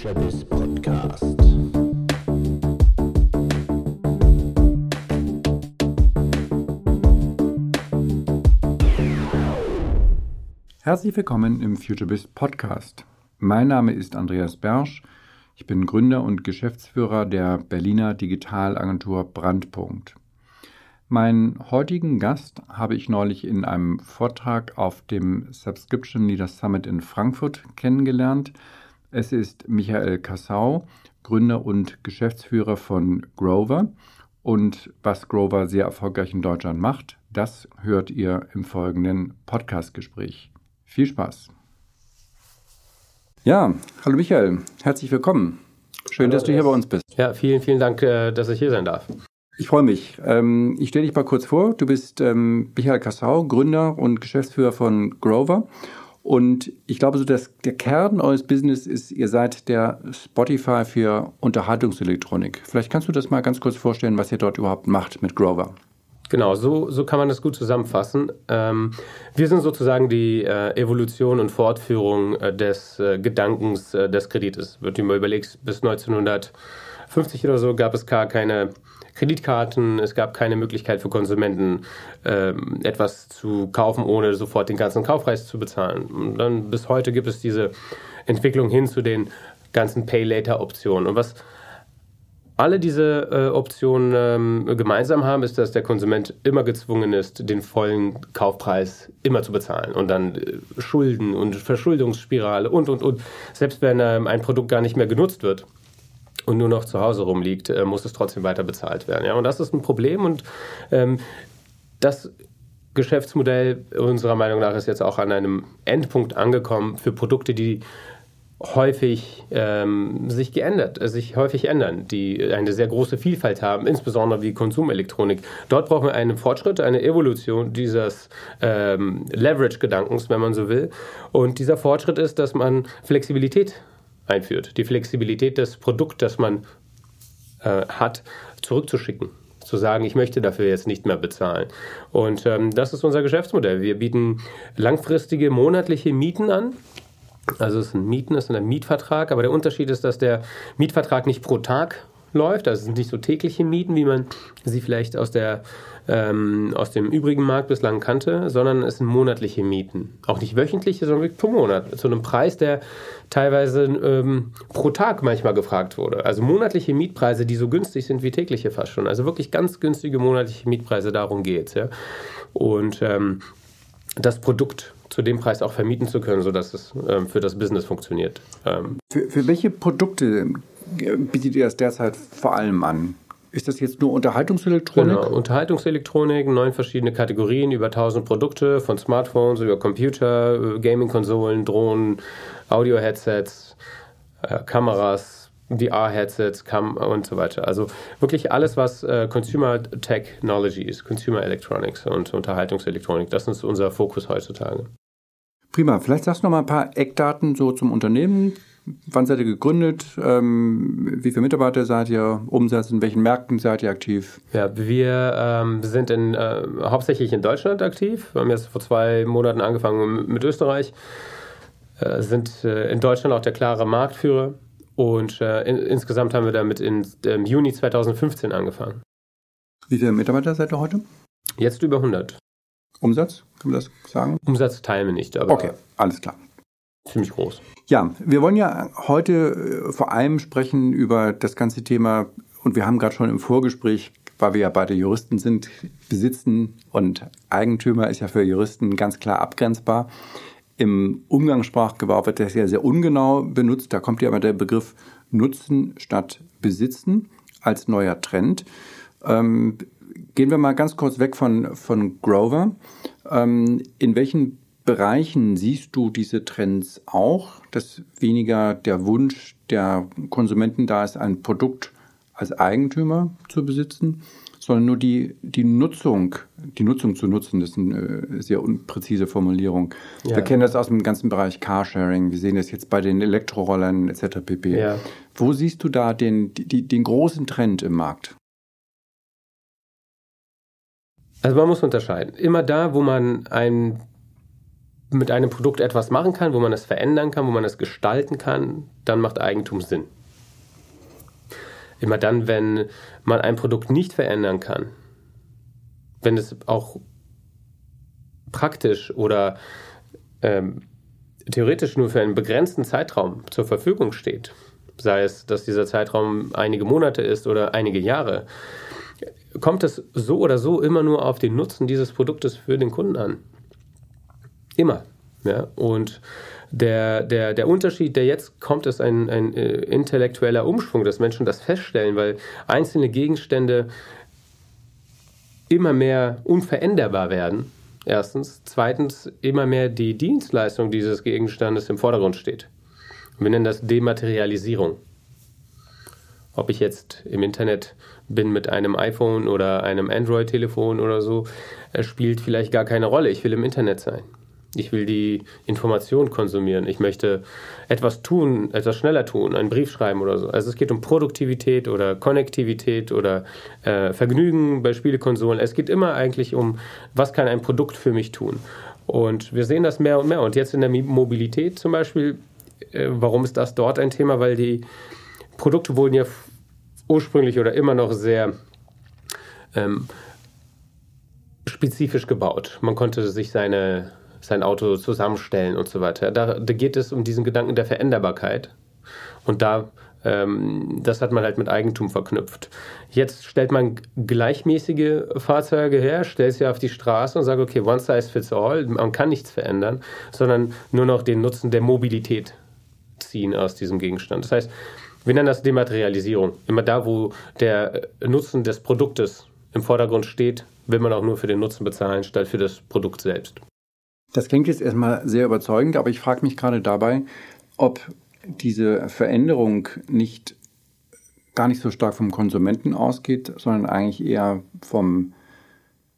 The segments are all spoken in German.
FutureBiz Podcast. Herzlich willkommen im FutureBiz Podcast. Mein Name ist Andreas Bersch. Ich bin Gründer und Geschäftsführer der Berliner Digitalagentur Brandpunkt. Meinen heutigen Gast habe ich neulich in einem Vortrag auf dem Subscription Leaders Summit in Frankfurt kennengelernt. Es ist Michael Kassau, Gründer und Geschäftsführer von Grover. Und was Grover sehr erfolgreich in Deutschland macht, das hört ihr im folgenden Podcastgespräch. Viel Spaß. Ja, hallo Michael, herzlich willkommen. Schön, hallo, dass du hier bei uns bist. Ja, vielen, vielen Dank, äh, dass ich hier sein darf. Ich freue mich. Ähm, ich stelle dich mal kurz vor. Du bist ähm, Michael Kassau, Gründer und Geschäftsführer von Grover. Und ich glaube, so dass der Kern eures Business ist, ihr seid der Spotify für Unterhaltungselektronik. Vielleicht kannst du das mal ganz kurz vorstellen, was ihr dort überhaupt macht mit Grover. Genau, so, so kann man das gut zusammenfassen. Ähm, wir sind sozusagen die äh, Evolution und Fortführung äh, des äh, Gedankens äh, des Kredites. Wird mal überlegt, bis 1950 oder so gab es gar keine Kreditkarten, es gab keine Möglichkeit für Konsumenten, ähm, etwas zu kaufen, ohne sofort den ganzen Kaufpreis zu bezahlen. Und dann bis heute gibt es diese Entwicklung hin zu den ganzen Pay-Later-Optionen. Und was alle diese äh, Optionen ähm, gemeinsam haben, ist, dass der Konsument immer gezwungen ist, den vollen Kaufpreis immer zu bezahlen und dann äh, Schulden und Verschuldungsspirale und, und, und. Selbst wenn ähm, ein Produkt gar nicht mehr genutzt wird, und nur noch zu Hause rumliegt, äh, muss es trotzdem weiter bezahlt werden. Ja? Und das ist ein Problem und ähm, das Geschäftsmodell unserer Meinung nach ist jetzt auch an einem Endpunkt angekommen für Produkte, die häufig ähm, sich geändert, äh, sich häufig ändern, die eine sehr große Vielfalt haben, insbesondere wie Konsumelektronik. Dort brauchen wir einen Fortschritt, eine Evolution dieses ähm, Leverage-Gedankens, wenn man so will. Und dieser Fortschritt ist, dass man Flexibilität einführt. Die Flexibilität des Produkts, das man äh, hat, zurückzuschicken. Zu sagen, ich möchte dafür jetzt nicht mehr bezahlen. Und ähm, das ist unser Geschäftsmodell. Wir bieten langfristige monatliche Mieten an. Also es sind Mieten, es ist ein Mietvertrag, aber der Unterschied ist, dass der Mietvertrag nicht pro Tag läuft. Also es sind nicht so tägliche Mieten, wie man sie vielleicht aus, der, ähm, aus dem übrigen Markt bislang kannte, sondern es sind monatliche Mieten. Auch nicht wöchentliche, sondern pro Monat. Zu einem Preis, der teilweise ähm, pro Tag manchmal gefragt wurde. Also monatliche Mietpreise, die so günstig sind wie tägliche fast schon. Also wirklich ganz günstige monatliche Mietpreise, darum geht es. Ja? Und ähm, das Produkt zu dem Preis auch vermieten zu können, sodass es ähm, für das Business funktioniert. Ähm. Für, für welche Produkte bietet ihr das derzeit vor allem an? Ist das jetzt nur Unterhaltungselektronik? Genau, Unterhaltungselektronik, neun verschiedene Kategorien, über 1000 Produkte, von Smartphones über Computer, Gaming-Konsolen, Drohnen, Audio-Headsets, äh, Kameras, VR-Headsets und so weiter. Also wirklich alles, was äh, Consumer Technology ist, Consumer Electronics und Unterhaltungselektronik. Das ist unser Fokus heutzutage. Prima. Vielleicht sagst du noch mal ein paar Eckdaten so zum Unternehmen. Wann seid ihr gegründet? Ähm, wie viele Mitarbeiter seid ihr? Umsatz? In welchen Märkten seid ihr aktiv? Ja, wir ähm, sind in, äh, hauptsächlich in Deutschland aktiv. Wir haben jetzt vor zwei Monaten angefangen mit Österreich. Äh, sind äh, in Deutschland auch der klare Marktführer. Und äh, in, insgesamt haben wir damit in, im Juni 2015 angefangen. Wie viele Mitarbeiter seid ihr heute? Jetzt über 100. Umsatz, kann man das sagen? Umsatz teilen wir nicht, aber. Okay, alles klar ziemlich groß. Ja, wir wollen ja heute äh, vor allem sprechen über das ganze Thema und wir haben gerade schon im Vorgespräch, weil wir ja beide Juristen sind, Besitzen und Eigentümer ist ja für Juristen ganz klar abgrenzbar. Im Umgangssprachgebrauch wird das ja sehr ungenau benutzt. Da kommt ja immer der Begriff Nutzen statt Besitzen als neuer Trend. Ähm, gehen wir mal ganz kurz weg von, von Grover. Ähm, in welchen Bereichen siehst du diese Trends auch, dass weniger der Wunsch der Konsumenten da ist, ein Produkt als Eigentümer zu besitzen, sondern nur die, die Nutzung, die Nutzung zu nutzen, das ist eine äh, sehr unpräzise Formulierung. Ja. Wir kennen das aus dem ganzen Bereich Carsharing, wir sehen das jetzt bei den Elektrorollern etc. pp. Ja. Wo siehst du da den, die, den großen Trend im Markt? Also man muss unterscheiden. Immer da, wo man ein mit einem Produkt etwas machen kann, wo man es verändern kann, wo man es gestalten kann, dann macht Eigentum Sinn. Immer dann, wenn man ein Produkt nicht verändern kann, wenn es auch praktisch oder ähm, theoretisch nur für einen begrenzten Zeitraum zur Verfügung steht, sei es, dass dieser Zeitraum einige Monate ist oder einige Jahre, kommt es so oder so immer nur auf den Nutzen dieses Produktes für den Kunden an. Immer. Ja? Und der, der, der Unterschied, der jetzt kommt, ist ein, ein äh, intellektueller Umschwung, dass Menschen das feststellen, weil einzelne Gegenstände immer mehr unveränderbar werden. Erstens. Zweitens, immer mehr die Dienstleistung dieses Gegenstandes im Vordergrund steht. Wir nennen das Dematerialisierung. Ob ich jetzt im Internet bin mit einem iPhone oder einem Android-Telefon oder so, spielt vielleicht gar keine Rolle. Ich will im Internet sein. Ich will die Information konsumieren. Ich möchte etwas tun, etwas schneller tun, einen Brief schreiben oder so. Also es geht um Produktivität oder Konnektivität oder äh, Vergnügen bei Spielekonsolen. Es geht immer eigentlich um, was kann ein Produkt für mich tun. Und wir sehen das mehr und mehr. Und jetzt in der Mobilität zum Beispiel, äh, warum ist das dort ein Thema? Weil die Produkte wurden ja ursprünglich oder immer noch sehr ähm, spezifisch gebaut. Man konnte sich seine sein Auto zusammenstellen und so weiter. Da, da geht es um diesen Gedanken der Veränderbarkeit. Und da, ähm, das hat man halt mit Eigentum verknüpft. Jetzt stellt man gleichmäßige Fahrzeuge her, stellt sie auf die Straße und sagt, okay, one size fits all, man kann nichts verändern, sondern nur noch den Nutzen der Mobilität ziehen aus diesem Gegenstand. Das heißt, wir nennen das Dematerialisierung. Immer da, wo der Nutzen des Produktes im Vordergrund steht, will man auch nur für den Nutzen bezahlen, statt für das Produkt selbst. Das klingt jetzt erstmal sehr überzeugend, aber ich frage mich gerade dabei, ob diese Veränderung nicht gar nicht so stark vom Konsumenten ausgeht, sondern eigentlich eher vom,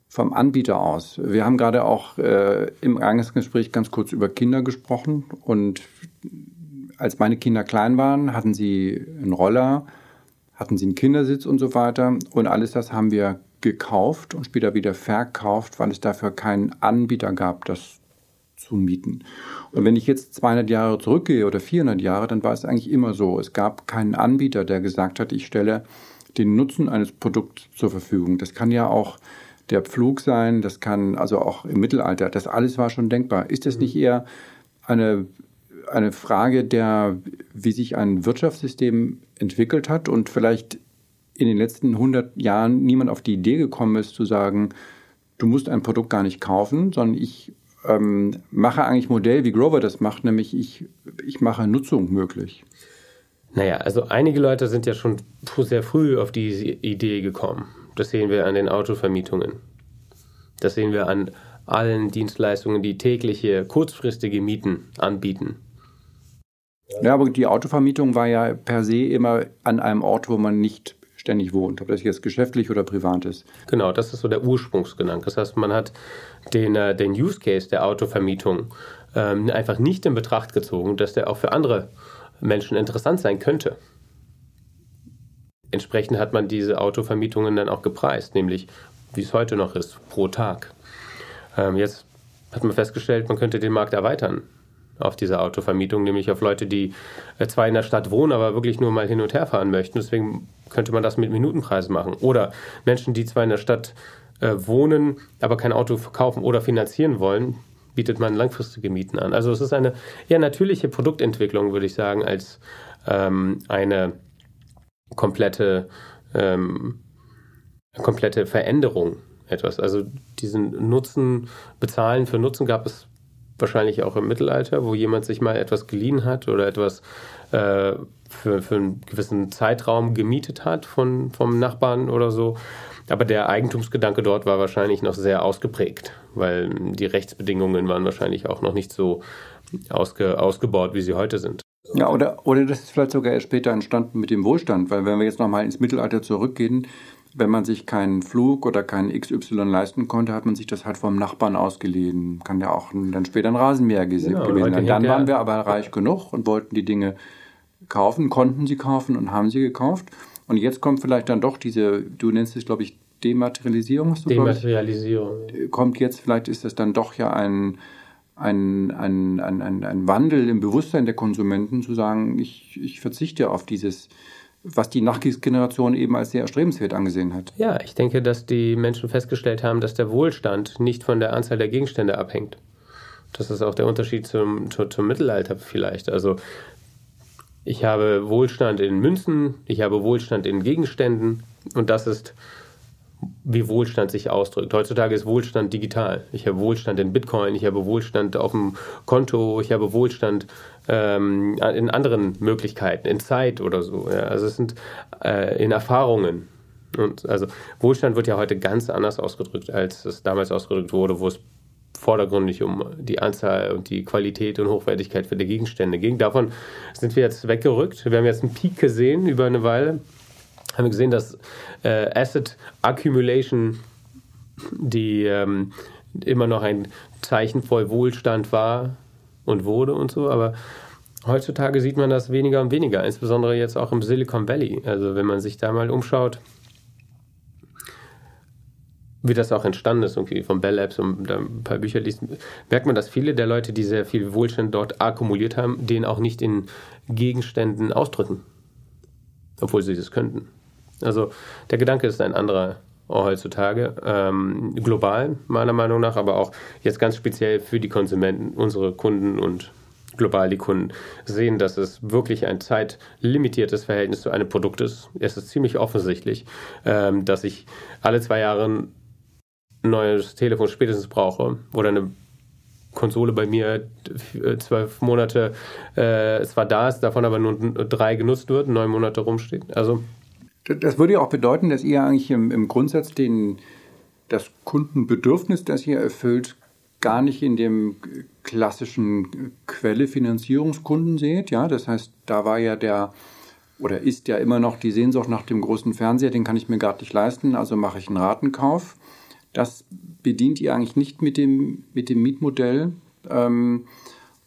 vom Anbieter aus. Wir haben gerade auch äh, im Eingangsgespräch ganz kurz über Kinder gesprochen und als meine Kinder klein waren, hatten sie einen Roller, hatten sie einen Kindersitz und so weiter und alles das haben wir gekauft und später wieder verkauft, weil es dafür keinen Anbieter gab, das zu mieten. Und wenn ich jetzt 200 Jahre zurückgehe oder 400 Jahre, dann war es eigentlich immer so. Es gab keinen Anbieter, der gesagt hat, ich stelle den Nutzen eines Produkts zur Verfügung. Das kann ja auch der Pflug sein, das kann also auch im Mittelalter, das alles war schon denkbar. Ist das nicht eher eine, eine Frage der, wie sich ein Wirtschaftssystem entwickelt hat und vielleicht in den letzten 100 Jahren niemand auf die Idee gekommen ist zu sagen, du musst ein Produkt gar nicht kaufen, sondern ich ähm, mache eigentlich Modell, wie Grover das macht, nämlich ich, ich mache Nutzung möglich. Naja, also einige Leute sind ja schon sehr früh auf diese Idee gekommen. Das sehen wir an den Autovermietungen. Das sehen wir an allen Dienstleistungen, die tägliche, kurzfristige Mieten anbieten. Ja, aber die Autovermietung war ja per se immer an einem Ort, wo man nicht ständig wohnt, ob das jetzt geschäftlich oder privat ist. Genau, das ist so der Ursprungsgedanke. Das heißt, man hat den, äh, den Use Case der Autovermietung ähm, einfach nicht in Betracht gezogen, dass der auch für andere Menschen interessant sein könnte. Entsprechend hat man diese Autovermietungen dann auch gepreist, nämlich wie es heute noch ist, pro Tag. Ähm, jetzt hat man festgestellt, man könnte den Markt erweitern auf diese Autovermietung, nämlich auf Leute, die äh, zwar in der Stadt wohnen, aber wirklich nur mal hin und her fahren möchten. Deswegen könnte man das mit Minutenpreisen machen. Oder Menschen, die zwar in der Stadt äh, wohnen, aber kein Auto verkaufen oder finanzieren wollen, bietet man langfristige Mieten an. Also es ist eine eher natürliche Produktentwicklung, würde ich sagen, als ähm, eine komplette, ähm, komplette Veränderung etwas. Also diesen Nutzen, bezahlen für Nutzen gab es wahrscheinlich auch im Mittelalter, wo jemand sich mal etwas geliehen hat oder etwas äh, für, für einen gewissen Zeitraum gemietet hat von, vom Nachbarn oder so. Aber der Eigentumsgedanke dort war wahrscheinlich noch sehr ausgeprägt, weil die Rechtsbedingungen waren wahrscheinlich auch noch nicht so ausge, ausgebaut, wie sie heute sind. Ja, oder, oder das ist vielleicht sogar erst später entstanden mit dem Wohlstand, weil wenn wir jetzt nochmal ins Mittelalter zurückgehen, wenn man sich keinen Flug oder keinen XY leisten konnte, hat man sich das halt vom Nachbarn ausgeliehen. Kann ja auch dann später ein Rasenmäher genau, gewesen sein. Dann waren wir aber reich genug und wollten die Dinge kaufen, konnten sie kaufen und haben sie gekauft. Und jetzt kommt vielleicht dann doch diese, du nennst es, glaube ich, Dematerialisierung. Dematerialisierung. Ich, kommt jetzt, vielleicht ist das dann doch ja ein, ein, ein, ein, ein, ein Wandel im Bewusstsein der Konsumenten zu sagen, ich, ich verzichte auf dieses, was die Nachkriegsgeneration eben als sehr erstrebenswert angesehen hat. Ja, ich denke, dass die Menschen festgestellt haben, dass der Wohlstand nicht von der Anzahl der Gegenstände abhängt. Das ist auch der Unterschied zum, zum, zum Mittelalter vielleicht. Also ich habe Wohlstand in Münzen, ich habe Wohlstand in Gegenständen und das ist, wie Wohlstand sich ausdrückt. Heutzutage ist Wohlstand digital. Ich habe Wohlstand in Bitcoin, ich habe Wohlstand auf dem Konto, ich habe Wohlstand ähm, in anderen Möglichkeiten, in Zeit oder so. Ja. Also es sind äh, in Erfahrungen. Und also Wohlstand wird ja heute ganz anders ausgedrückt, als es damals ausgedrückt wurde, wo es vordergründig um die Anzahl und die Qualität und Hochwertigkeit für die Gegenstände ging. Davon sind wir jetzt weggerückt. Wir haben jetzt einen Peak gesehen über eine Weile. Haben wir gesehen, dass äh, Asset Accumulation, die ähm, immer noch ein Zeichen voll Wohlstand war und wurde und so, aber heutzutage sieht man das weniger und weniger, insbesondere jetzt auch im Silicon Valley. Also wenn man sich da mal umschaut, wie das auch entstanden ist, irgendwie von Bell Labs und ein paar Bücher liest, merkt man, dass viele der Leute, die sehr viel Wohlstand dort akkumuliert haben, den auch nicht in Gegenständen ausdrücken. Obwohl sie das könnten. Also der Gedanke ist ein anderer heutzutage, ähm, global meiner Meinung nach, aber auch jetzt ganz speziell für die Konsumenten, unsere Kunden und global die Kunden sehen, dass es wirklich ein zeitlimitiertes Verhältnis zu einem Produkt ist. Es ist ziemlich offensichtlich, ähm, dass ich alle zwei Jahre neues Telefon spätestens brauche oder eine Konsole bei mir zwölf Monate äh, zwar da ist, davon aber nur drei genutzt wird, neun Monate rumsteht. Also das würde ja auch bedeuten, dass ihr eigentlich im, im Grundsatz den, das Kundenbedürfnis, das ihr erfüllt, gar nicht in dem klassischen Quelle-Finanzierungskunden seht. Ja, das heißt, da war ja der oder ist ja immer noch die Sehnsucht nach dem großen Fernseher, den kann ich mir gerade nicht leisten, also mache ich einen Ratenkauf. Das bedient ihr eigentlich nicht mit dem, mit dem Mietmodell. Ähm,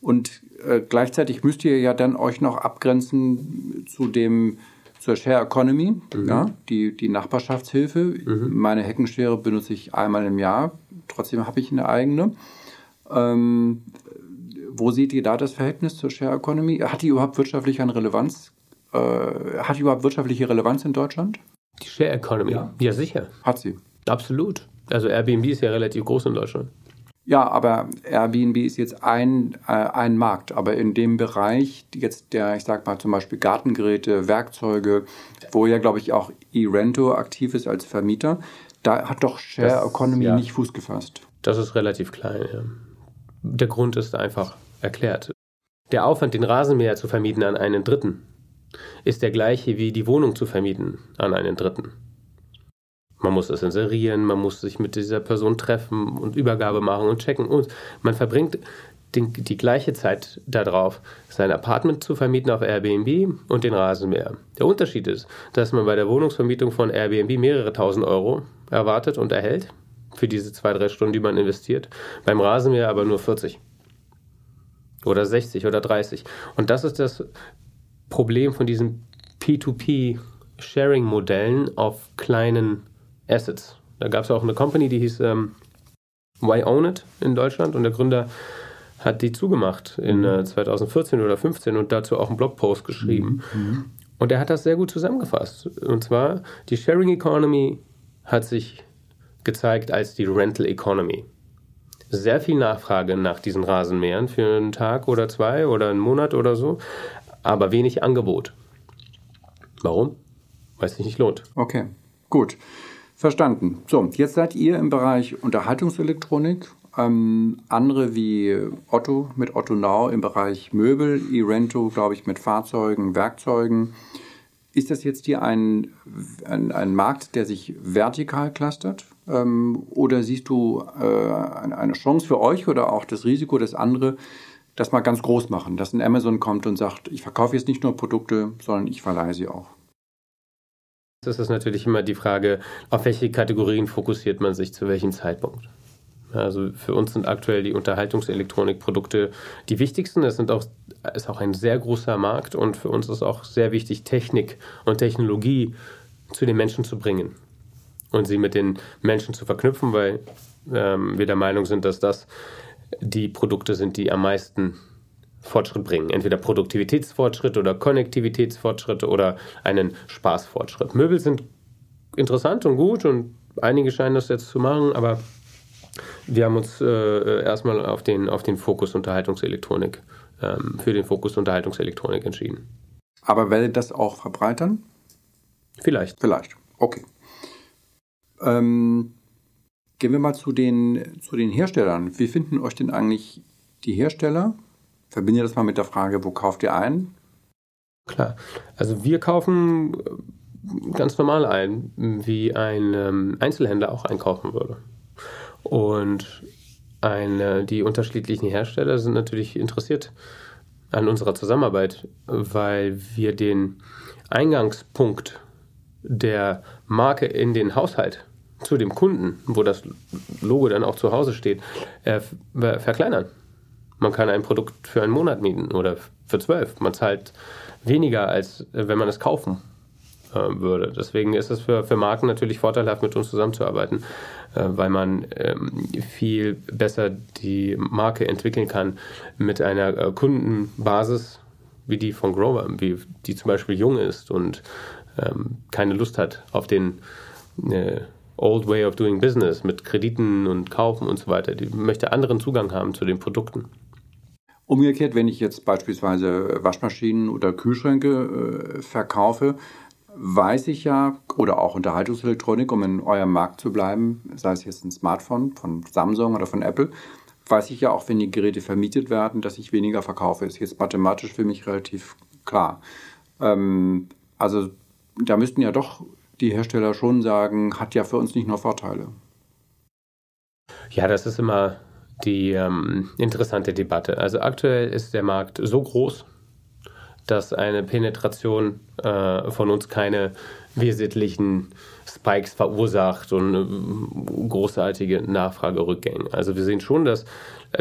und äh, gleichzeitig müsst ihr ja dann euch noch abgrenzen zu dem zur Share Economy, mhm. ja, die, die Nachbarschaftshilfe. Mhm. Meine Heckenschere benutze ich einmal im Jahr, trotzdem habe ich eine eigene. Ähm, wo seht ihr da das Verhältnis zur Share Economy? Hat die überhaupt wirtschaftlich eine Relevanz? Äh, hat die überhaupt wirtschaftliche Relevanz in Deutschland? Die Share Economy? Ja, ja sicher. Hat sie. Absolut. Also Airbnb ist ja relativ groß in Deutschland. Ja, aber Airbnb ist jetzt ein, äh, ein Markt. Aber in dem Bereich, jetzt der, ich sag mal zum Beispiel Gartengeräte, Werkzeuge, wo ja, glaube ich, auch eRento aktiv ist als Vermieter, da hat doch Share das, Economy ja. nicht Fuß gefasst. Das ist relativ klein, ja. Der Grund ist einfach erklärt. Der Aufwand, den Rasenmäher zu vermieten an einen Dritten, ist der gleiche wie die Wohnung zu vermieten an einen Dritten. Man muss das inserieren, man muss sich mit dieser Person treffen und Übergabe machen und checken. Und man verbringt den, die gleiche Zeit darauf, sein Apartment zu vermieten auf Airbnb und den Rasenmäher. Der Unterschied ist, dass man bei der Wohnungsvermietung von Airbnb mehrere tausend Euro erwartet und erhält für diese zwei, drei Stunden, die man investiert. Beim Rasenmäher aber nur 40 oder 60 oder 30. Und das ist das Problem von diesen P2P-Sharing-Modellen auf kleinen Assets. Da gab es auch eine Company, die hieß ähm, Why Own It in Deutschland und der Gründer hat die zugemacht in äh, 2014 oder 2015 und dazu auch einen Blogpost geschrieben. Mhm. Und er hat das sehr gut zusammengefasst. Und zwar, die Sharing Economy hat sich gezeigt als die Rental Economy. Sehr viel Nachfrage nach diesen Rasenmähern für einen Tag oder zwei oder einen Monat oder so, aber wenig Angebot. Warum? Weil es sich nicht lohnt. Okay, gut. Verstanden. So, jetzt seid ihr im Bereich Unterhaltungselektronik. Ähm, andere wie Otto mit Otto Now im Bereich Möbel, Irento, glaube ich, mit Fahrzeugen, Werkzeugen. Ist das jetzt hier ein, ein, ein Markt, der sich vertikal clustert? Ähm, oder siehst du äh, eine Chance für euch oder auch das Risiko, dass andere das mal ganz groß machen, dass ein Amazon kommt und sagt, ich verkaufe jetzt nicht nur Produkte, sondern ich verleihe sie auch? Das ist natürlich immer die Frage, auf welche Kategorien fokussiert man sich zu welchem Zeitpunkt. Also für uns sind aktuell die Unterhaltungselektronikprodukte die wichtigsten. Es sind auch, ist auch ein sehr großer Markt und für uns ist auch sehr wichtig, Technik und Technologie zu den Menschen zu bringen und sie mit den Menschen zu verknüpfen, weil ähm, wir der Meinung sind, dass das die Produkte sind, die am meisten Fortschritt bringen. Entweder Produktivitätsfortschritt oder Konnektivitätsfortschritt oder einen Spaßfortschritt. Möbel sind interessant und gut und einige scheinen das jetzt zu machen, aber wir haben uns äh, erstmal auf den, auf den Fokus Unterhaltungselektronik, ähm, für den Fokus Unterhaltungselektronik entschieden. Aber werdet das auch verbreitern? Vielleicht. Vielleicht. Okay. Ähm, gehen wir mal zu den, zu den Herstellern. Wie finden euch denn eigentlich die Hersteller? Verbinde das mal mit der Frage, wo kauft ihr ein? Klar. Also wir kaufen äh, ganz normal ein, wie ein ähm, Einzelhändler auch einkaufen würde. Und eine, die unterschiedlichen Hersteller sind natürlich interessiert an unserer Zusammenarbeit, weil wir den Eingangspunkt der Marke in den Haushalt zu dem Kunden, wo das Logo dann auch zu Hause steht, äh, verkleinern. Man kann ein Produkt für einen Monat mieten oder für zwölf. Man zahlt weniger, als wenn man es kaufen äh, würde. Deswegen ist es für, für Marken natürlich vorteilhaft, mit uns zusammenzuarbeiten, äh, weil man ähm, viel besser die Marke entwickeln kann mit einer äh, Kundenbasis wie die von Grover, wie die zum Beispiel jung ist und ähm, keine Lust hat auf den Old Way of Doing Business mit Krediten und Kaufen und so weiter. Die möchte anderen Zugang haben zu den Produkten. Umgekehrt, wenn ich jetzt beispielsweise Waschmaschinen oder Kühlschränke äh, verkaufe, weiß ich ja, oder auch Unterhaltungselektronik, um in eurem Markt zu bleiben, sei es jetzt ein Smartphone von Samsung oder von Apple, weiß ich ja auch, wenn die Geräte vermietet werden, dass ich weniger verkaufe. Ist jetzt mathematisch für mich relativ klar. Ähm, also da müssten ja doch die Hersteller schon sagen, hat ja für uns nicht nur Vorteile. Ja, das ist immer die ähm, interessante Debatte. Also aktuell ist der Markt so groß, dass eine Penetration äh, von uns keine wesentlichen Spikes verursacht und äh, großartige Nachfragerückgänge. Also wir sehen schon, dass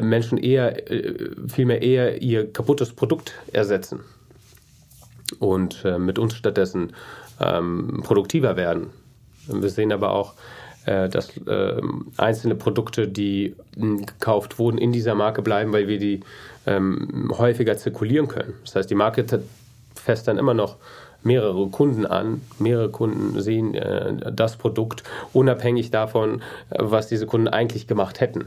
Menschen eher, äh, vielmehr eher ihr kaputtes Produkt ersetzen und äh, mit uns stattdessen ähm, produktiver werden. Wir sehen aber auch, äh, dass äh, einzelne Produkte, die hm, gekauft wurden, in dieser Marke bleiben, weil wir die ähm, häufiger zirkulieren können. Das heißt, die Marke fest dann immer noch mehrere Kunden an. Mehrere Kunden sehen äh, das Produkt, unabhängig davon, was diese Kunden eigentlich gemacht hätten.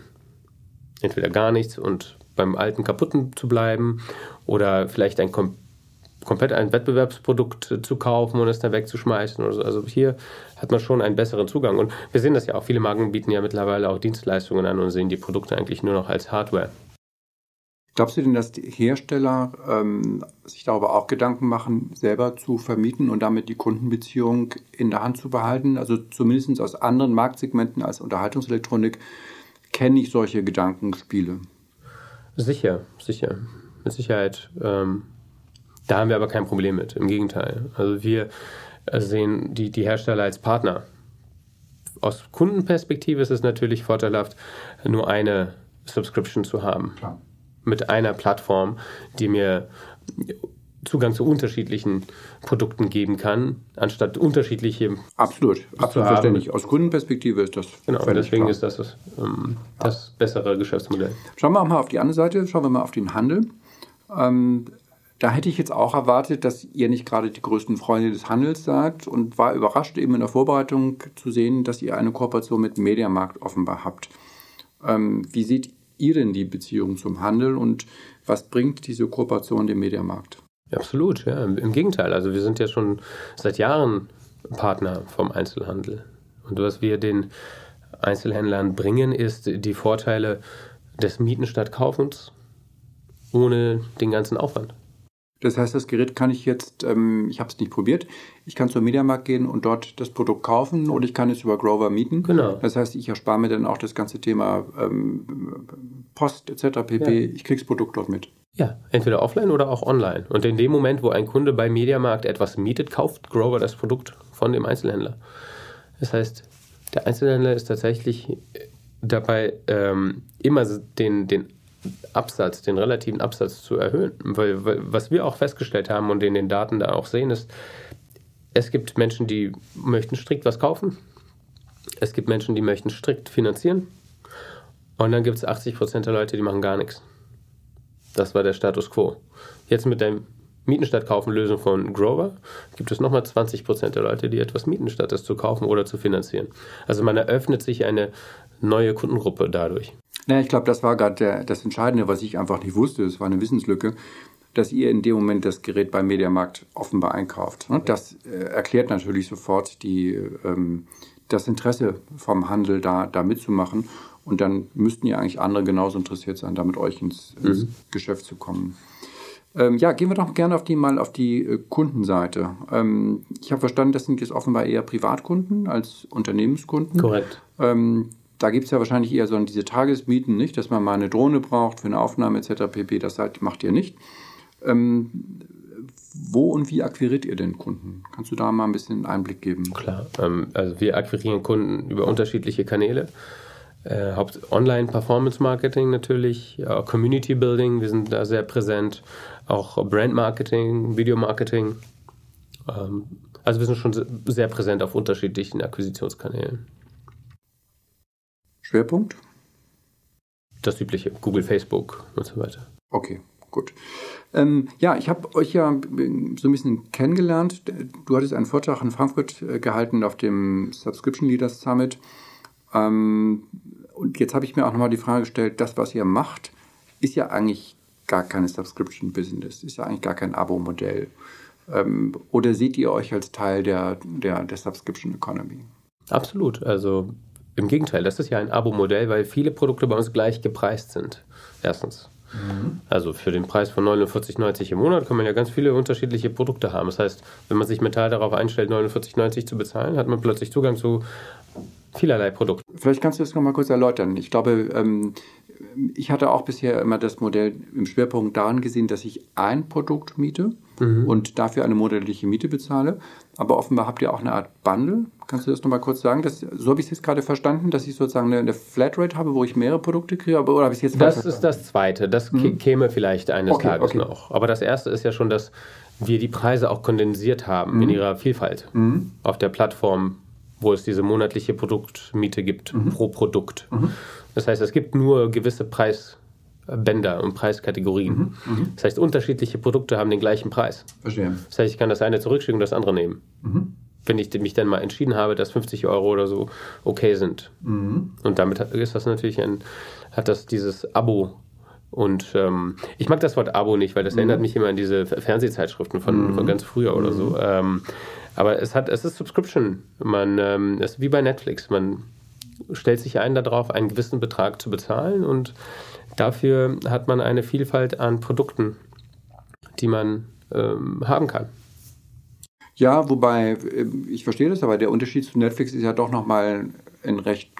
Entweder gar nichts und beim alten kaputten zu bleiben oder vielleicht ein komplett komplett ein Wettbewerbsprodukt zu kaufen und es dann wegzuschmeißen oder so. Also hier hat man schon einen besseren Zugang. Und wir sehen das ja auch. Viele Marken bieten ja mittlerweile auch Dienstleistungen an und sehen die Produkte eigentlich nur noch als Hardware. Glaubst du denn, dass die Hersteller ähm, sich darüber auch Gedanken machen, selber zu vermieten und damit die Kundenbeziehung in der Hand zu behalten? Also zumindest aus anderen Marktsegmenten als Unterhaltungselektronik kenne ich solche Gedankenspiele. Sicher, sicher. Mit Sicherheit ähm, da haben wir aber kein Problem mit. Im Gegenteil. Also wir äh, sehen die, die Hersteller als Partner. Aus Kundenperspektive ist es natürlich vorteilhaft, nur eine Subscription zu haben. Klar. Mit einer Plattform, die mir Zugang zu unterschiedlichen Produkten geben kann, anstatt unterschiedliche. Absolut, absolut verständlich. Aus Kundenperspektive ist das. Genau, deswegen klar. ist das das, ähm, das bessere Geschäftsmodell. Schauen wir auch mal auf die andere Seite, schauen wir mal auf den Handel. Ähm, da hätte ich jetzt auch erwartet, dass ihr nicht gerade die größten Freunde des Handels seid und war überrascht eben in der Vorbereitung zu sehen, dass ihr eine Kooperation mit Mediamarkt offenbar habt. Ähm, wie seht ihr denn die Beziehung zum Handel und was bringt diese Kooperation dem Mediamarkt? absolut, ja. Im Gegenteil. Also wir sind ja schon seit Jahren Partner vom Einzelhandel. Und was wir den Einzelhändlern bringen, ist die Vorteile des Mieten statt Kaufens ohne den ganzen Aufwand. Das heißt, das Gerät kann ich jetzt, ähm, ich habe es nicht probiert, ich kann zum Mediamarkt gehen und dort das Produkt kaufen und ich kann es über Grover mieten. Genau. Das heißt, ich erspare mir dann auch das ganze Thema ähm, Post etc. pp. Ja. Ich kriege das Produkt dort mit. Ja, entweder offline oder auch online. Und in dem Moment, wo ein Kunde bei Mediamarkt etwas mietet, kauft Grover das Produkt von dem Einzelhändler. Das heißt, der Einzelhändler ist tatsächlich dabei, ähm, immer den, den Absatz, den relativen Absatz zu erhöhen. Weil, weil, was wir auch festgestellt haben und in den Daten da auch sehen, ist, es gibt Menschen, die möchten strikt was kaufen. Es gibt Menschen, die möchten strikt finanzieren. Und dann gibt es 80% der Leute, die machen gar nichts. Das war der Status quo. Jetzt mit der Mieten statt kaufen Lösung von Grover gibt es nochmal 20% der Leute, die etwas mieten, statt es zu kaufen oder zu finanzieren. Also man eröffnet sich eine neue Kundengruppe dadurch. Ja, ich glaube, das war gerade das Entscheidende, was ich einfach nicht wusste. Es war eine Wissenslücke, dass ihr in dem Moment das Gerät beim Mediamarkt offenbar einkauft. Das äh, erklärt natürlich sofort die, ähm, das Interesse vom Handel, da, da mitzumachen. Und dann müssten ja eigentlich andere genauso interessiert sein, da mit euch ins, ins mhm. Geschäft zu kommen. Ähm, ja, gehen wir doch gerne auf die mal auf die äh, Kundenseite. Ähm, ich habe verstanden, das sind jetzt offenbar eher Privatkunden als Unternehmenskunden. Korrekt. Ähm, da gibt es ja wahrscheinlich eher so diese Tagesmieten, nicht, dass man mal eine Drohne braucht für eine Aufnahme etc. pp. Das macht ihr nicht. Ähm, wo und wie akquiriert ihr denn Kunden? Kannst du da mal ein bisschen Einblick geben? Klar, ähm, also wir akquirieren Kunden über unterschiedliche Kanäle. Äh, Haupt Online-Performance-Marketing natürlich, ja, Community-Building, wir sind da sehr präsent, auch Brand-Marketing, Video-Marketing. Ähm, also wir sind schon sehr präsent auf unterschiedlichen Akquisitionskanälen. Schwerpunkt? Das übliche, Google, Facebook und so weiter. Okay, gut. Ähm, ja, ich habe euch ja so ein bisschen kennengelernt. Du hattest einen Vortrag in Frankfurt äh, gehalten auf dem Subscription Leaders Summit. Ähm, und jetzt habe ich mir auch nochmal die Frage gestellt, das, was ihr macht, ist ja eigentlich gar keine Subscription Business, ist ja eigentlich gar kein Abo-Modell. Ähm, oder seht ihr euch als Teil der, der, der Subscription Economy? Absolut. Also im Gegenteil, das ist ja ein Abo-Modell, weil viele Produkte bei uns gleich gepreist sind. Erstens. Mhm. Also für den Preis von 49,90 im Monat kann man ja ganz viele unterschiedliche Produkte haben. Das heißt, wenn man sich mental darauf einstellt, 49,90 zu bezahlen, hat man plötzlich Zugang zu vielerlei Produkten. Vielleicht kannst du das nochmal kurz erläutern. Ich glaube, ähm, ich hatte auch bisher immer das Modell im Schwerpunkt daran gesehen, dass ich ein Produkt miete mhm. und dafür eine monatliche Miete bezahle. Aber offenbar habt ihr auch eine Art Bundle. Kannst du das nochmal kurz sagen? Das, so habe ich es jetzt gerade verstanden, dass ich sozusagen eine, eine, Flatrate habe, wo ich mehrere Produkte kriege. Aber, oder habe ich jetzt das ist das Zweite. Das mhm. käme vielleicht eines okay, Tages okay. noch. Aber das Erste ist ja schon, dass wir die Preise auch kondensiert haben mhm. in ihrer Vielfalt mhm. auf der Plattform wo es diese monatliche Produktmiete gibt mhm. pro Produkt. Mhm. Das heißt, es gibt nur gewisse Preisbänder und Preiskategorien. Mhm. mhm. Das heißt, unterschiedliche Produkte haben den gleichen Preis. Verstehe. Das heißt, ich kann das eine zurückschicken und das andere nehmen. Mhm. Wenn ich mich dann mal entschieden habe, dass 50 Euro oder so okay sind. Mhm. Und damit ist das natürlich ein, hat das dieses Abo und ähm, ich mag das Wort Abo nicht, weil das mhm. erinnert mich immer an diese Fernsehzeitschriften von, mhm. von ganz früher oder so. Mhm. Ähm, aber es hat, es ist Subscription. Man ähm, ist wie bei Netflix. Man stellt sich ein darauf, einen gewissen Betrag zu bezahlen und dafür hat man eine Vielfalt an Produkten, die man ähm, haben kann. Ja, wobei äh, ich verstehe das, aber der Unterschied zu Netflix ist ja doch nochmal ein recht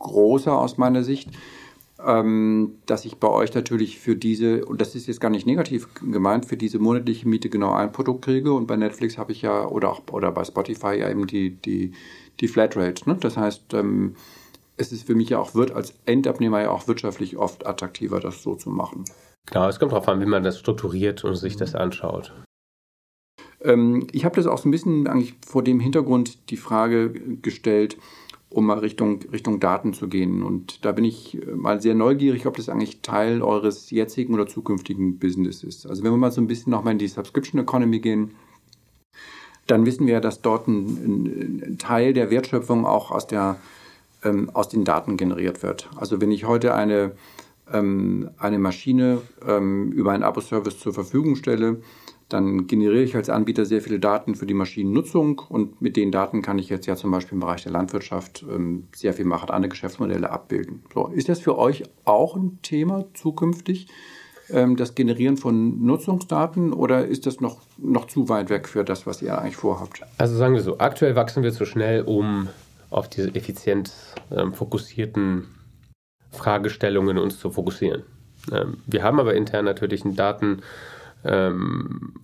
großer aus meiner Sicht ähm, dass ich bei euch natürlich für diese, und das ist jetzt gar nicht negativ gemeint, für diese monatliche Miete genau ein Produkt kriege und bei Netflix habe ich ja, oder auch oder bei Spotify ja eben die, die, die Flatrate. Ne? Das heißt, ähm, es ist für mich ja auch, wird als Endabnehmer ja auch wirtschaftlich oft attraktiver, das so zu machen. Genau, es kommt darauf an, wie man das strukturiert und sich das anschaut. Ähm, ich habe das auch so ein bisschen eigentlich vor dem Hintergrund die Frage gestellt, um mal Richtung, Richtung Daten zu gehen. Und da bin ich äh, mal sehr neugierig, ob das eigentlich Teil eures jetzigen oder zukünftigen Business ist. Also wenn wir mal so ein bisschen nochmal in die Subscription Economy gehen, dann wissen wir, dass dort ein, ein Teil der Wertschöpfung auch aus, der, ähm, aus den Daten generiert wird. Also wenn ich heute eine, ähm, eine Maschine ähm, über einen Abo-Service zur Verfügung stelle, dann generiere ich als Anbieter sehr viele Daten für die Maschinennutzung und mit den Daten kann ich jetzt ja zum Beispiel im Bereich der Landwirtschaft ähm, sehr viel machen, andere Geschäftsmodelle abbilden. So, ist das für euch auch ein Thema zukünftig, ähm, das Generieren von Nutzungsdaten oder ist das noch, noch zu weit weg für das, was ihr eigentlich vorhabt? Also sagen wir so, aktuell wachsen wir zu schnell, um auf diese effizient ähm, fokussierten Fragestellungen uns zu fokussieren. Ähm, wir haben aber intern natürlich einen Daten- ähm,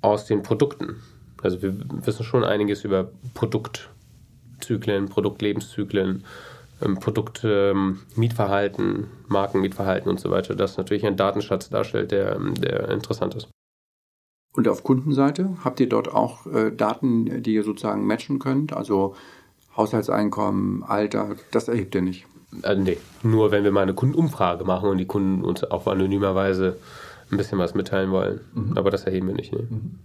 aus den Produkten. Also wir wissen schon einiges über Produktzyklen, Produktlebenszyklen, ähm, Produktmietverhalten, ähm, Markenmietverhalten und so weiter, das natürlich ein Datenschatz darstellt, der, der interessant ist. Und auf Kundenseite habt ihr dort auch äh, Daten, die ihr sozusagen matchen könnt? Also Haushaltseinkommen, Alter, das erhebt ihr nicht? Äh, nee, nur wenn wir mal eine Kundenumfrage machen und die Kunden uns auf anonymerweise ein bisschen was mitteilen wollen. Mhm. Aber das erheben wir nicht. Nee. Mhm.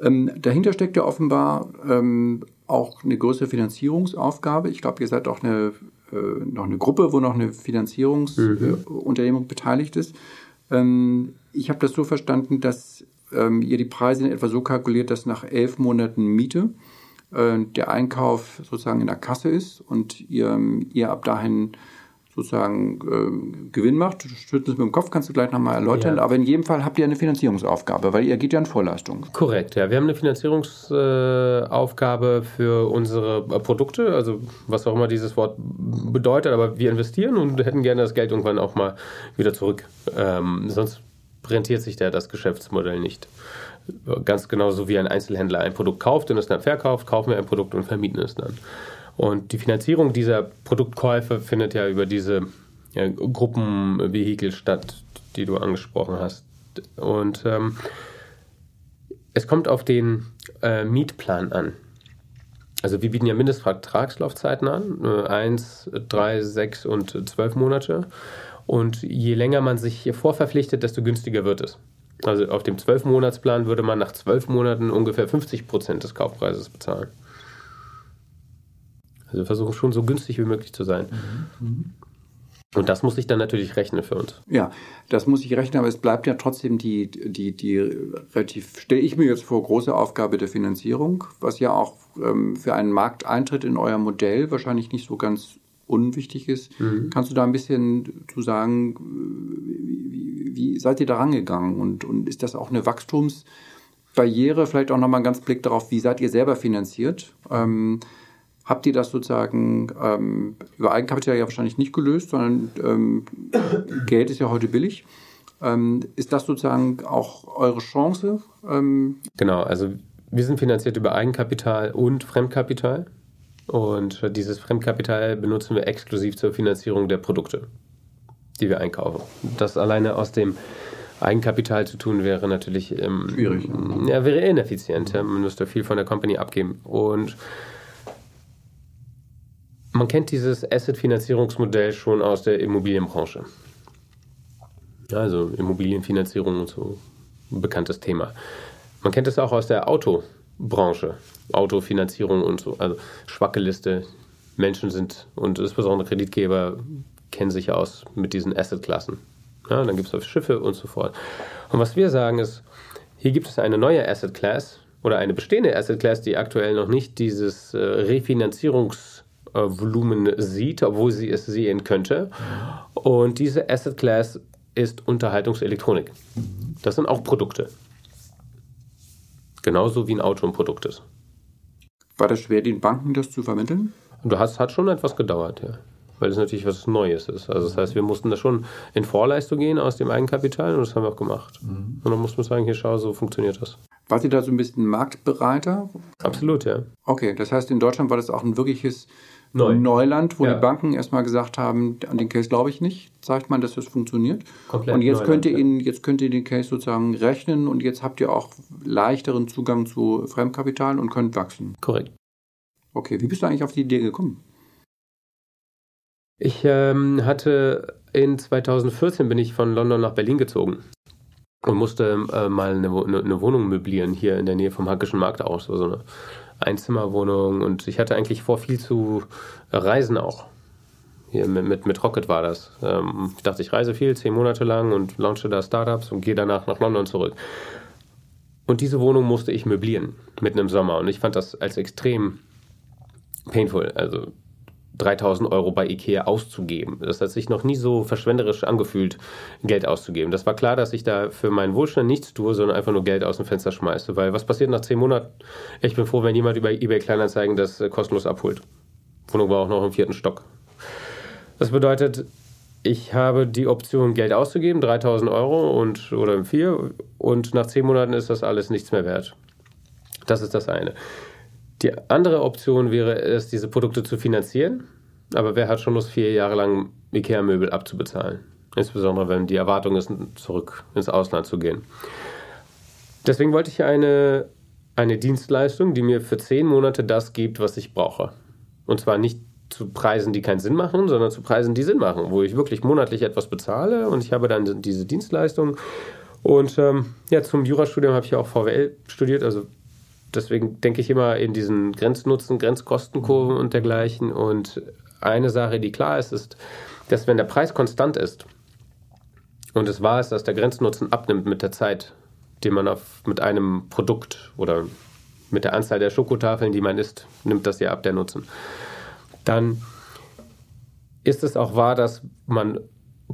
Ähm, dahinter steckt ja offenbar ähm, auch eine größere Finanzierungsaufgabe. Ich glaube, ihr seid auch eine, äh, noch eine Gruppe, wo noch eine Finanzierungsunternehmung mhm. äh, beteiligt ist. Ähm, ich habe das so verstanden, dass ähm, ihr die Preise in etwa so kalkuliert, dass nach elf Monaten Miete äh, der Einkauf sozusagen in der Kasse ist und ihr, ihr ab dahin sozusagen äh, Gewinn macht. Schütteln Sie mit dem Kopf, kannst du gleich nochmal erläutern. Ja. Aber in jedem Fall habt ihr eine Finanzierungsaufgabe, weil ihr geht ja in Vorleistung. Korrekt, ja. Wir haben eine Finanzierungsaufgabe äh, für unsere äh, Produkte, also was auch immer dieses Wort bedeutet, aber wir investieren und hätten gerne das Geld irgendwann auch mal wieder zurück. Ähm, sonst rentiert sich der das Geschäftsmodell nicht. Ganz genauso wie ein Einzelhändler ein Produkt kauft und es dann verkauft, kaufen wir ein Produkt und vermieten es dann. Und die Finanzierung dieser Produktkäufe findet ja über diese ja, Gruppenvehikel statt, die du angesprochen hast. Und ähm, es kommt auf den äh, Mietplan an. Also wir bieten ja Mindestvertragslaufzeiten an, äh, 1, 3, 6 und 12 Monate. Und je länger man sich hier vorverpflichtet, desto günstiger wird es. Also auf dem 12-Monatsplan würde man nach 12 Monaten ungefähr 50 Prozent des Kaufpreises bezahlen. Also wir versuchen schon so günstig wie möglich zu sein. Mhm. Und das muss ich dann natürlich rechnen für uns. Ja, das muss ich rechnen, aber es bleibt ja trotzdem die, die, die relativ, stelle ich mir jetzt vor, große Aufgabe der Finanzierung, was ja auch ähm, für einen Markteintritt in euer Modell wahrscheinlich nicht so ganz unwichtig ist. Mhm. Kannst du da ein bisschen zu sagen, wie, wie seid ihr da rangegangen und, und ist das auch eine Wachstumsbarriere? Vielleicht auch nochmal ein ganz Blick darauf, wie seid ihr selber finanziert? Ähm, Habt ihr das sozusagen ähm, über Eigenkapital ja wahrscheinlich nicht gelöst, sondern ähm, Geld ist ja heute billig. Ähm, ist das sozusagen auch eure Chance? Ähm, genau, also wir sind finanziert über Eigenkapital und Fremdkapital. Und dieses Fremdkapital benutzen wir exklusiv zur Finanzierung der Produkte, die wir einkaufen. Das alleine aus dem Eigenkapital zu tun wäre natürlich ähm, schwierig. Ja, wäre ineffizient. Ja. Man müsste viel von der Company abgeben. Und man kennt dieses Asset-Finanzierungsmodell schon aus der Immobilienbranche. Also Immobilienfinanzierung und so ein bekanntes Thema. Man kennt es auch aus der Autobranche, Autofinanzierung und so. Also schwacke Liste. Menschen sind und insbesondere Kreditgeber kennen sich aus mit diesen Asset-Klassen. Ja, dann gibt es Schiffe und so fort. Und was wir sagen ist, hier gibt es eine neue Asset-Class oder eine bestehende Asset-Class, die aktuell noch nicht dieses äh, Refinanzierungs- Volumen sieht, obwohl sie es sehen könnte. Und diese Asset Class ist Unterhaltungselektronik. Das sind auch Produkte. Genauso wie ein Auto ein Produkt ist. War das schwer, den Banken das zu vermitteln? Du hast, hat schon etwas gedauert, ja. Weil es natürlich was Neues ist. Also das heißt, wir mussten da schon in Vorleistung gehen aus dem Eigenkapital und das haben wir auch gemacht. Mhm. Und dann muss man sagen, hier schau, so funktioniert das. War sie da so ein bisschen Marktbereiter? Absolut, ja. Okay, das heißt, in Deutschland war das auch ein wirkliches Neu. Neuland, wo ja. die Banken erstmal gesagt haben, an den Case glaube ich nicht, sagt man, dass das funktioniert. Komplett und jetzt Neuland, könnt ihr ihn, jetzt könnt ihr den Case sozusagen rechnen und jetzt habt ihr auch leichteren Zugang zu Fremdkapital und könnt wachsen. Korrekt. Okay, wie bist du eigentlich auf die Idee gekommen? Ich ähm, hatte in 2014 bin ich von London nach Berlin gezogen und musste äh, mal eine, eine, Wohnung möblieren hier in der Nähe vom Hackischen Markt aus, so eine Einzimmerwohnung und ich hatte eigentlich vor, viel zu reisen auch. Hier mit, mit, mit Rocket war das. Ähm, ich dachte, ich reise viel, zehn Monate lang und launche da Startups und gehe danach nach London zurück. Und diese Wohnung musste ich möblieren, mitten im Sommer. Und ich fand das als extrem painful. Also 3000 Euro bei Ikea auszugeben. Das hat sich noch nie so verschwenderisch angefühlt, Geld auszugeben. Das war klar, dass ich da für meinen Wohlstand nichts tue, sondern einfach nur Geld aus dem Fenster schmeiße. Weil was passiert nach zehn Monaten? Ich bin froh, wenn jemand über eBay Kleinanzeigen das äh, kostenlos abholt. Wohnung war auch noch im vierten Stock. Das bedeutet, ich habe die Option, Geld auszugeben, 3000 Euro und, oder im vier, und nach zehn Monaten ist das alles nichts mehr wert. Das ist das eine. Die andere Option wäre es, diese Produkte zu finanzieren. Aber wer hat schon Lust, vier Jahre lang IKEA-Möbel abzubezahlen? Insbesondere, wenn die Erwartung ist, zurück ins Ausland zu gehen. Deswegen wollte ich eine, eine Dienstleistung, die mir für zehn Monate das gibt, was ich brauche. Und zwar nicht zu Preisen, die keinen Sinn machen, sondern zu Preisen, die Sinn machen, wo ich wirklich monatlich etwas bezahle und ich habe dann diese Dienstleistung. Und ähm, ja, zum Jurastudium habe ich ja auch VWL studiert, also deswegen denke ich immer in diesen Grenznutzen, Grenzkostenkurven und dergleichen. Und eine Sache, die klar ist, ist, dass wenn der Preis konstant ist und es wahr ist, dass der Grenznutzen abnimmt mit der Zeit, den man auf, mit einem Produkt oder mit der Anzahl der Schokotafeln, die man isst, nimmt das ja ab, der Nutzen. Dann ist es auch wahr, dass man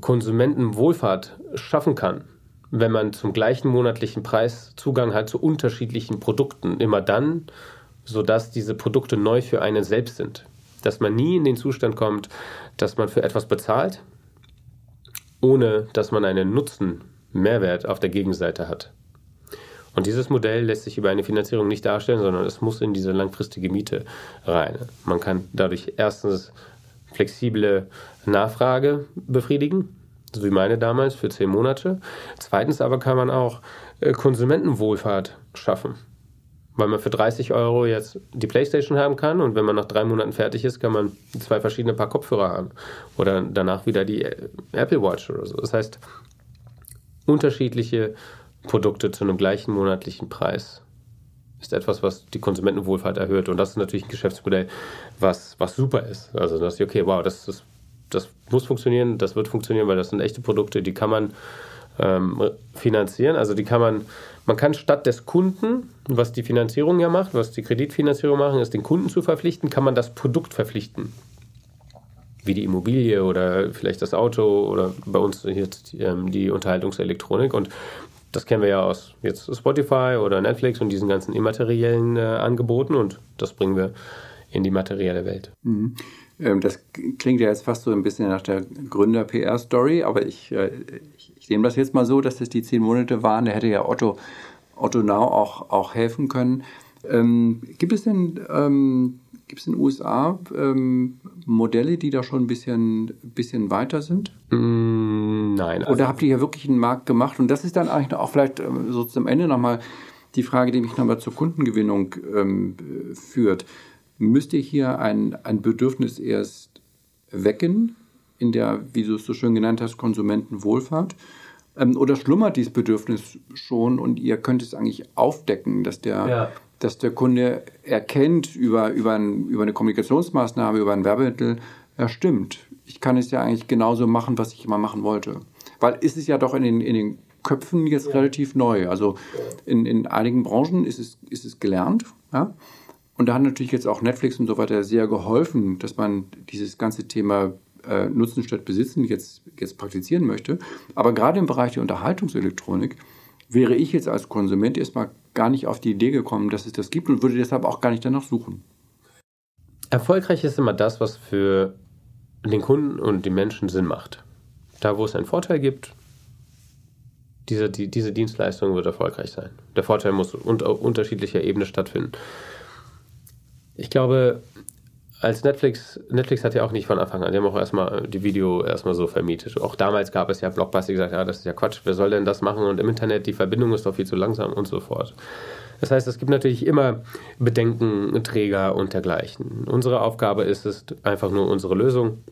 Konsumentenwohlfahrt schaffen kann, wenn man zum gleichen monatlichen Preis Zugang hat zu unterschiedlichen Produkten. Immer dann, sodass diese Produkte neu für einen selbst sind. Dass man nie in den Zustand kommt, dass man für etwas bezahlt, ohne dass man einen Nutzen, Mehrwert auf der Gegenseite hat. Und dieses Modell lässt sich über eine Finanzierung nicht darstellen, sondern es muss in diese langfristige Miete rein. Man kann dadurch erstens flexible Nachfrage befriedigen, so wie meine damals für zehn Monate. Zweitens aber kann man auch äh, Konsumentenwohlfahrt schaffen, weil man für 30 Euro jetzt die Playstation haben kann und wenn man nach drei Monaten fertig ist, kann man zwei verschiedene Paar Kopfhörer haben oder danach wieder die äh, Apple Watch oder so. Das heißt, unterschiedliche Produkte zu einem gleichen monatlichen Preis ist etwas, was die Konsumentenwohlfahrt erhöht. Und das ist natürlich ein Geschäftsmodell, was, was super ist. Also, dass okay, wow, das, das, das muss funktionieren, das wird funktionieren, weil das sind echte Produkte, die kann man ähm, finanzieren. Also die kann man, man kann statt des Kunden, was die Finanzierung ja macht, was die Kreditfinanzierung machen, ist den Kunden zu verpflichten, kann man das Produkt verpflichten. Wie die Immobilie oder vielleicht das Auto oder bei uns jetzt ähm, die Unterhaltungselektronik. Und das kennen wir ja aus jetzt Spotify oder Netflix und diesen ganzen immateriellen äh, Angeboten und das bringen wir in die materielle Welt. Mhm. Ähm, das klingt ja jetzt fast so ein bisschen nach der Gründer-PR-Story, aber ich, äh, ich, ich, nehme das jetzt mal so, dass es die zehn Monate waren. Da hätte ja Otto, Otto Now auch, auch helfen können. Ähm, gibt es denn ähm, gibt es in den USA ähm, Modelle, die da schon ein bisschen, bisschen weiter sind? Mm, nein. Also Oder habt ihr hier wirklich einen Markt gemacht? Und das ist dann eigentlich auch vielleicht ähm, so zum Ende nochmal die Frage, die mich nochmal zur Kundengewinnung ähm, führt. Müsst ihr hier ein, ein Bedürfnis erst wecken, in der, wie du es so schön genannt hast, Konsumentenwohlfahrt? Ähm, oder schlummert dieses Bedürfnis schon und ihr könnt es eigentlich aufdecken, dass der, ja. dass der Kunde erkennt über, über, ein, über eine Kommunikationsmaßnahme, über ein Werbemittel, ja stimmt, ich kann es ja eigentlich genauso machen, was ich immer machen wollte. Weil ist es ja doch in den, in den Köpfen jetzt ja. relativ neu. Also in, in einigen Branchen ist es, ist es gelernt. Ja? Und da hat natürlich jetzt auch Netflix und so weiter sehr geholfen, dass man dieses ganze Thema äh, Nutzen statt Besitzen jetzt, jetzt praktizieren möchte. Aber gerade im Bereich der Unterhaltungselektronik wäre ich jetzt als Konsument erstmal gar nicht auf die Idee gekommen, dass es das gibt und würde deshalb auch gar nicht danach suchen. Erfolgreich ist immer das, was für den Kunden und die Menschen Sinn macht. Da, wo es einen Vorteil gibt, diese, die, diese Dienstleistung wird erfolgreich sein. Der Vorteil muss unter unterschiedlicher Ebene stattfinden. Ich glaube, als Netflix, Netflix hat ja auch nicht von Anfang an, die haben auch erstmal die Video erstmal so vermietet. Auch damals gab es ja Blockbuster, die gesagt, ja, das ist ja Quatsch, wer soll denn das machen? Und im Internet, die Verbindung ist doch viel zu langsam und so fort. Das heißt, es gibt natürlich immer Bedenken, Träger und dergleichen. Unsere Aufgabe ist es, einfach nur unsere Lösung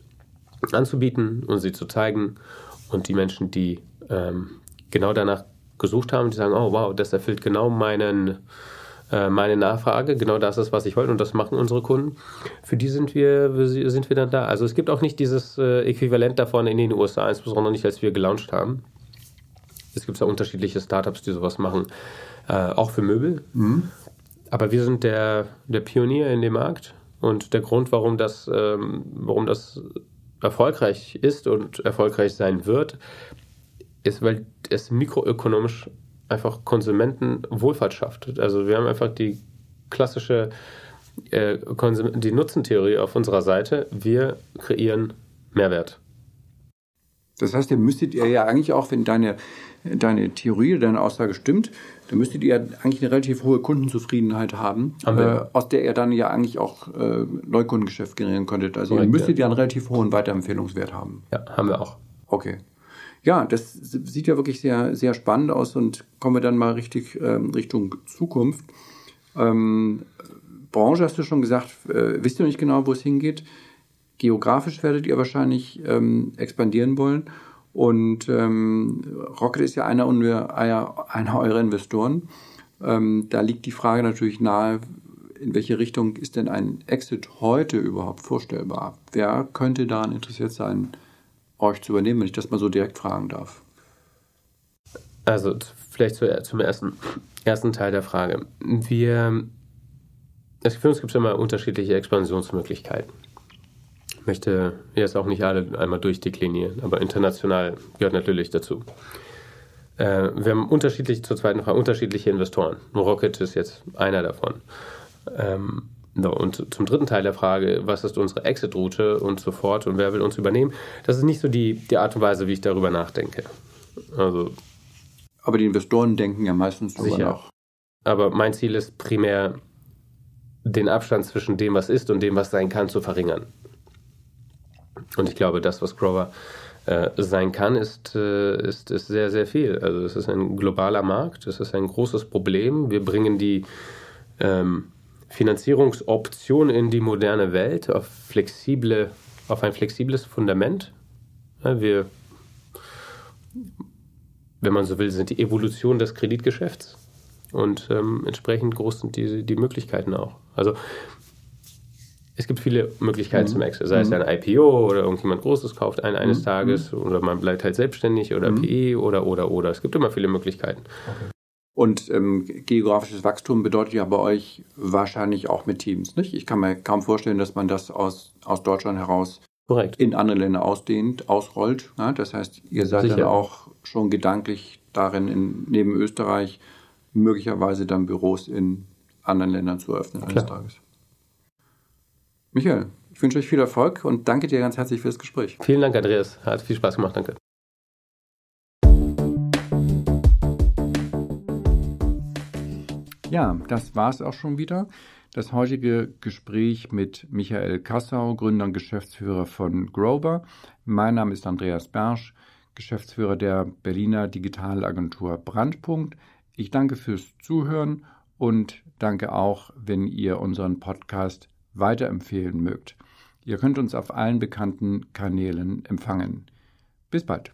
anzubieten und sie zu zeigen. Und die Menschen, die ähm, genau danach gesucht haben, die sagen, oh wow, das erfüllt genau meinen äh, meine Nachfrage. Genau das ist, was ich wollte und das machen unsere Kunden. Für die sind wir, sind wir dann da. Also es gibt auch nicht dieses äh, Äquivalent davon in den USA, insbesondere nicht, als wir gelauncht haben. Es gibt ja unterschiedliche Startups, die sowas machen, äh, auch für Möbel. Mhm. Aber wir sind der, der Pionier in dem Markt und der Grund, warum das, ähm, warum das erfolgreich ist und erfolgreich sein wird, ist, weil es mikroökonomisch einfach Konsumentenwohlfahrt schafft. Also wir haben einfach die klassische äh, die Nutzentheorie auf unserer Seite. Wir kreieren Mehrwert. Das heißt, ihr müsstet ihr ja eigentlich auch, wenn deine, deine Theorie, deine Aussage stimmt, dann müsstet ihr eigentlich eine relativ hohe Kundenzufriedenheit haben, äh, aus der ihr dann ja eigentlich auch äh, Neukundengeschäft generieren könntet. Also Korrekt, ihr müsstet ja. ja einen relativ hohen Weiterempfehlungswert haben. Ja, haben wir auch. Okay ja, das sieht ja wirklich sehr, sehr spannend aus und kommen wir dann mal richtig ähm, Richtung Zukunft. Ähm, Branche hast du schon gesagt, äh, wisst ihr nicht genau, wo es hingeht. geografisch werdet ihr wahrscheinlich ähm, expandieren wollen. Und ähm, Rocket ist ja einer, einer eurer Investoren. Ähm, da liegt die Frage natürlich nahe, in welche Richtung ist denn ein Exit heute überhaupt vorstellbar? Wer könnte daran interessiert sein, euch zu übernehmen, wenn ich das mal so direkt fragen darf? Also vielleicht zum ersten, ersten Teil der Frage. Wir, für uns gibt es immer unterschiedliche Expansionsmöglichkeiten. Ich möchte jetzt auch nicht alle einmal durchdeklinieren, aber international gehört natürlich dazu. Äh, wir haben unterschiedliche, zur zweiten Frage, unterschiedliche Investoren. Rocket ist jetzt einer davon. Ähm, no, und zum dritten Teil der Frage, was ist unsere Exit-Route und so fort und wer will uns übernehmen, das ist nicht so die, die Art und Weise, wie ich darüber nachdenke. Also, Aber die Investoren denken ja meistens darüber nach. Aber mein Ziel ist primär, den Abstand zwischen dem, was ist und dem, was sein kann, zu verringern. Und ich glaube, das, was Grover äh, sein kann, ist, äh, ist, ist sehr, sehr viel. Also es ist ein globaler Markt, es ist ein großes Problem. Wir bringen die ähm, Finanzierungsoption in die moderne Welt auf, flexible, auf ein flexibles Fundament. Ja, wir, wenn man so will, sind die Evolution des Kreditgeschäfts. Und ähm, entsprechend groß sind die, die Möglichkeiten auch. Also es gibt viele Möglichkeiten mhm. zum Exit, sei es mhm. ein IPO oder irgendjemand Großes kauft einen eines mhm. Tages oder man bleibt halt selbstständig oder mhm. PE oder oder oder. Es gibt immer viele Möglichkeiten. Okay. Und ähm, geografisches Wachstum bedeutet ja bei euch wahrscheinlich auch mit Teams, nicht? Ich kann mir kaum vorstellen, dass man das aus, aus Deutschland heraus Korrekt. in andere Länder ausdehnt, ausrollt. Ja? Das heißt, ihr seid Sicher. dann auch schon gedanklich darin, in, neben Österreich möglicherweise dann Büros in anderen Ländern zu eröffnen eines Tages. Michael, ich wünsche euch viel Erfolg und danke dir ganz herzlich für das Gespräch. Vielen Dank, Andreas. Hat viel Spaß gemacht. Danke. Ja, das war es auch schon wieder. Das heutige Gespräch mit Michael Kassau, Gründer und Geschäftsführer von Grover. Mein Name ist Andreas Bersch, Geschäftsführer der Berliner Digitalagentur Brandpunkt. Ich danke fürs Zuhören und danke auch, wenn ihr unseren Podcast weiterempfehlen mögt. Ihr könnt uns auf allen bekannten Kanälen empfangen. Bis bald.